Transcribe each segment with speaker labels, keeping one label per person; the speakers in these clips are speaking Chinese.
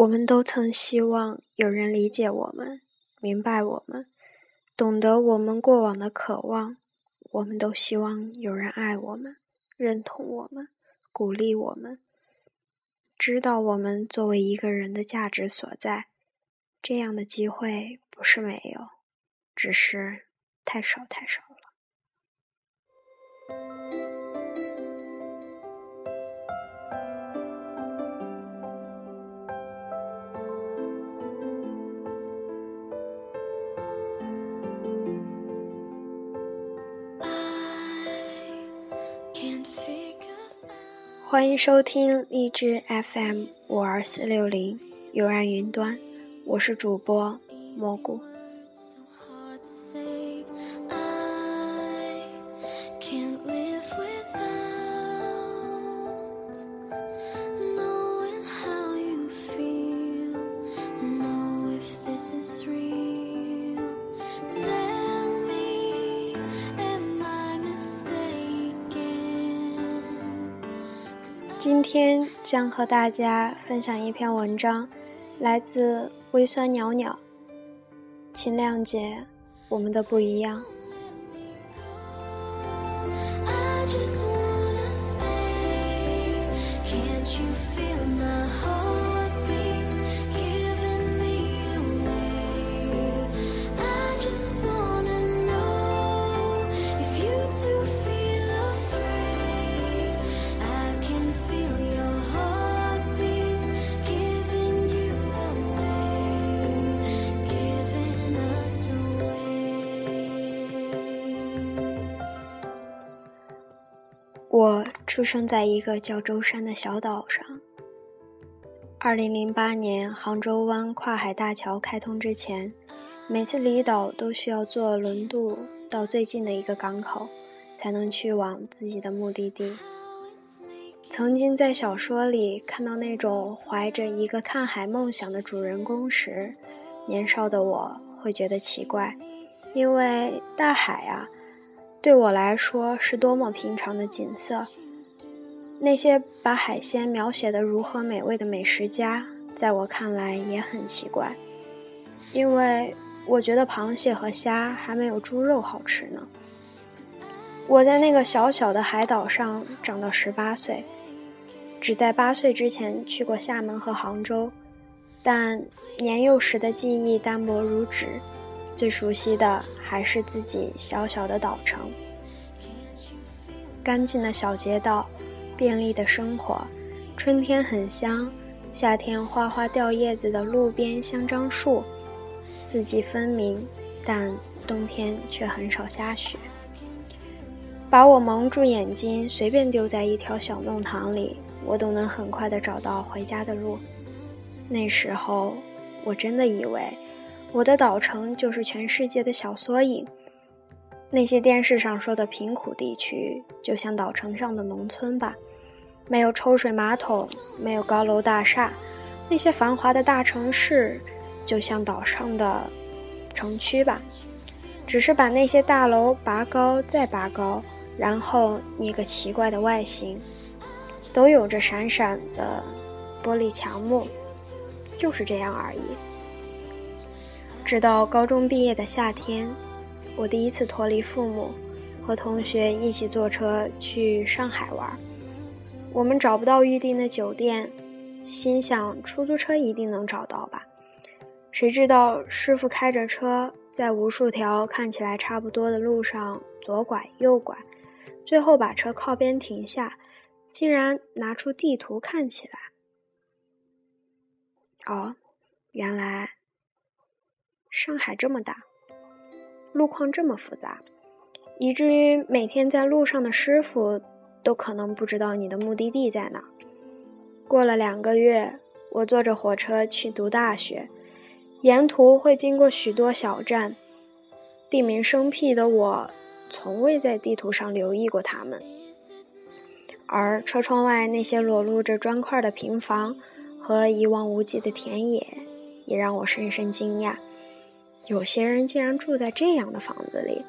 Speaker 1: 我们都曾希望有人理解我们，明白我们，懂得我们过往的渴望。我们都希望有人爱我们，认同我们，鼓励我们，知道我们作为一个人的价值所在。这样的机会不是没有，只是太少太少了。欢迎收听荔枝 FM 五二四六零悠然云端，我是主播蘑菇。今天将和大家分享一篇文章，来自微酸袅袅。请谅解我们的不一样。我出生在一个叫舟山的小岛上。二零零八年杭州湾跨海大桥开通之前，每次离岛都需要坐轮渡到最近的一个港口，才能去往自己的目的地。曾经在小说里看到那种怀着一个看海梦想的主人公时，年少的我会觉得奇怪，因为大海啊。对我来说是多么平常的景色。那些把海鲜描写的如何美味的美食家，在我看来也很奇怪，因为我觉得螃蟹和虾还没有猪肉好吃呢。我在那个小小的海岛上长到十八岁，只在八岁之前去过厦门和杭州，但年幼时的记忆单薄如纸。最熟悉的还是自己小小的岛城，干净的小街道，便利的生活，春天很香，夏天哗哗掉叶子的路边香樟树，四季分明，但冬天却很少下雪。把我蒙住眼睛，随便丢在一条小弄堂里，我都能很快的找到回家的路。那时候，我真的以为。我的岛城就是全世界的小缩影。那些电视上说的贫苦地区，就像岛城上的农村吧，没有抽水马桶，没有高楼大厦。那些繁华的大城市，就像岛上的城区吧，只是把那些大楼拔高再拔高，然后捏个奇怪的外形，都有着闪闪的玻璃墙幕，就是这样而已。直到高中毕业的夏天，我第一次脱离父母，和同学一起坐车去上海玩。我们找不到预定的酒店，心想出租车一定能找到吧。谁知道师傅开着车在无数条看起来差不多的路上左拐右拐，最后把车靠边停下，竟然拿出地图看起来。哦，原来。上海这么大，路况这么复杂，以至于每天在路上的师傅都可能不知道你的目的地在哪。过了两个月，我坐着火车去读大学，沿途会经过许多小站，地名生僻的我从未在地图上留意过他们，而车窗外那些裸露着砖块的平房和一望无际的田野，也让我深深惊讶。有些人竟然住在这样的房子里，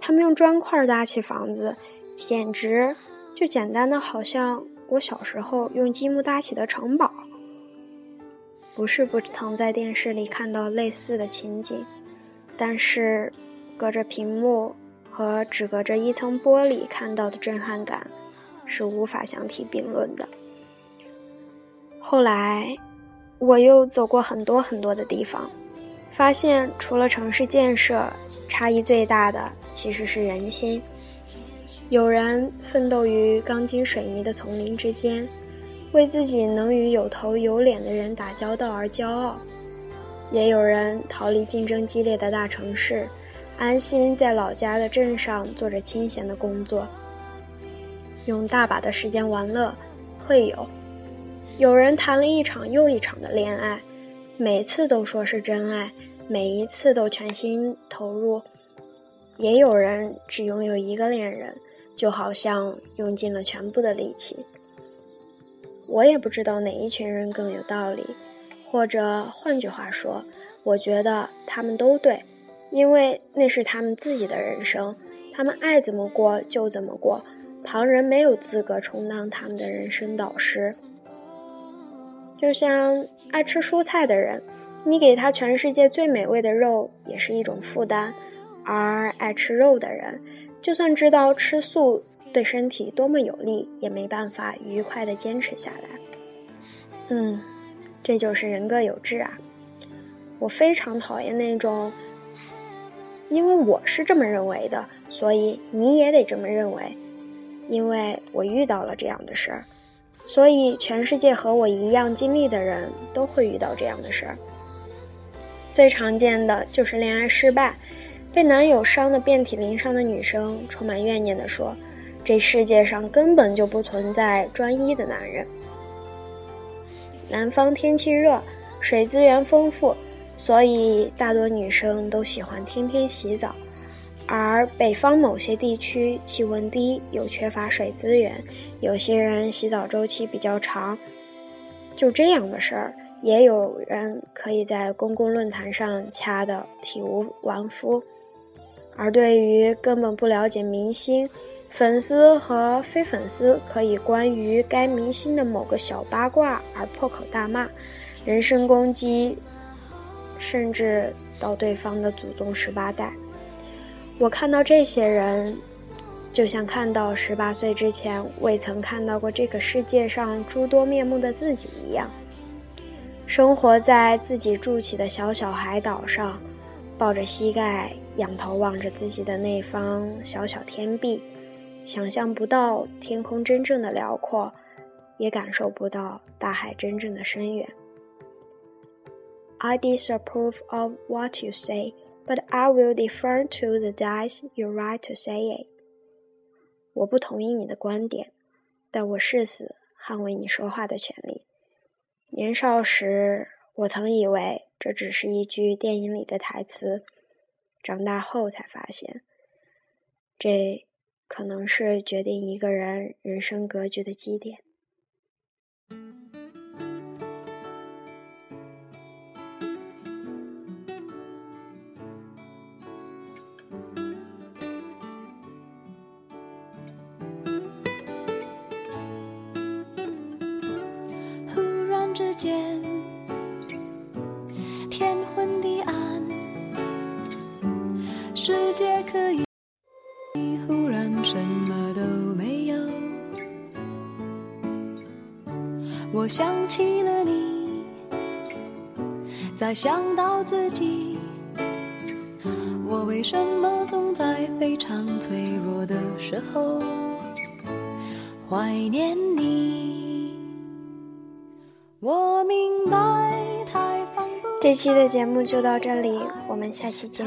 Speaker 1: 他们用砖块搭起房子，简直就简单的好像我小时候用积木搭起的城堡。不是不曾在电视里看到类似的情景，但是隔着屏幕和只隔着一层玻璃看到的震撼感是无法相提并论的。后来，我又走过很多很多的地方，发现除了城市建设，差异最大的其实是人心。有人奋斗于钢筋水泥的丛林之间，为自己能与有头有脸的人打交道而骄傲；也有人逃离竞争激烈的大城市，安心在老家的镇上做着清闲的工作，用大把的时间玩乐、会友。有人谈了一场又一场的恋爱，每次都说是真爱，每一次都全心投入；也有人只拥有一个恋人，就好像用尽了全部的力气。我也不知道哪一群人更有道理，或者换句话说，我觉得他们都对，因为那是他们自己的人生，他们爱怎么过就怎么过，旁人没有资格充当他们的人生导师。就像爱吃蔬菜的人，你给他全世界最美味的肉也是一种负担；而爱吃肉的人，就算知道吃素对身体多么有利，也没办法愉快的坚持下来。嗯，这就是人各有志啊！我非常讨厌那种，因为我是这么认为的，所以你也得这么认为，因为我遇到了这样的事儿。所以，全世界和我一样经历的人都会遇到这样的事儿。最常见的就是恋爱失败，被男友伤得遍体鳞伤的女生，充满怨念地说：“这世界上根本就不存在专一的男人。”南方天气热，水资源丰富，所以大多女生都喜欢天天洗澡。而北方某些地区气温低，又缺乏水资源，有些人洗澡周期比较长。就这样的事儿，也有人可以在公共论坛上掐得体无完肤。而对于根本不了解明星，粉丝和非粉丝可以关于该明星的某个小八卦而破口大骂，人身攻击，甚至到对方的祖宗十八代。我看到这些人，就像看到十八岁之前未曾看到过这个世界上诸多面目的自己一样。生活在自己筑起的小小海岛上，抱着膝盖，仰头望着自己的那方小小天地，想象不到天空真正的辽阔，也感受不到大海真正的深远。I disapprove of what you say. But I will defer to the dice you right to say it。我不同意你的观点，但我誓死捍卫你说话的权利。年少时，我曾以为这只是一句电影里的台词，长大后才发现，这可能是决定一个人人生格局的基点。可以忽然什么都没有，我想起了你，再想到自己，我为什么总在非常脆弱的时候怀念你？我明白，太放不这期的节目就到这里，我们下期见。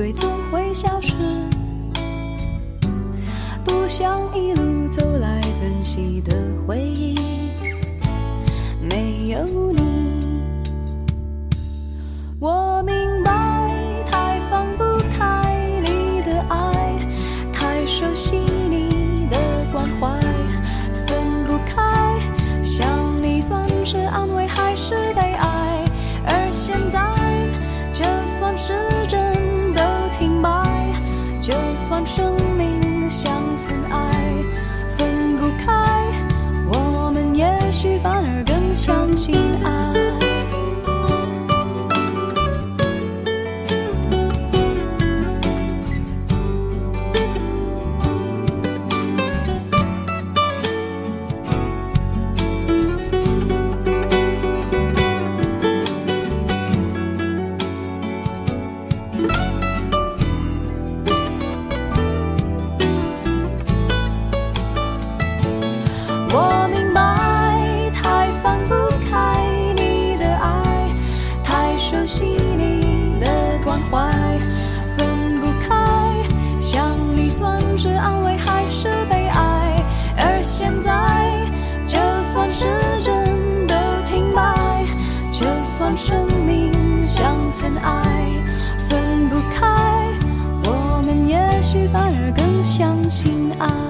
Speaker 1: 泪总会消失。
Speaker 2: 不想一路走来珍惜的回忆没有你我明白，太放不开你的爱，太熟悉你的关怀，分不开。想你算是安慰还是悲哀？而现在，就算时针都停摆，就算生命像尘埃，分不开，我们也许反而更相信爱。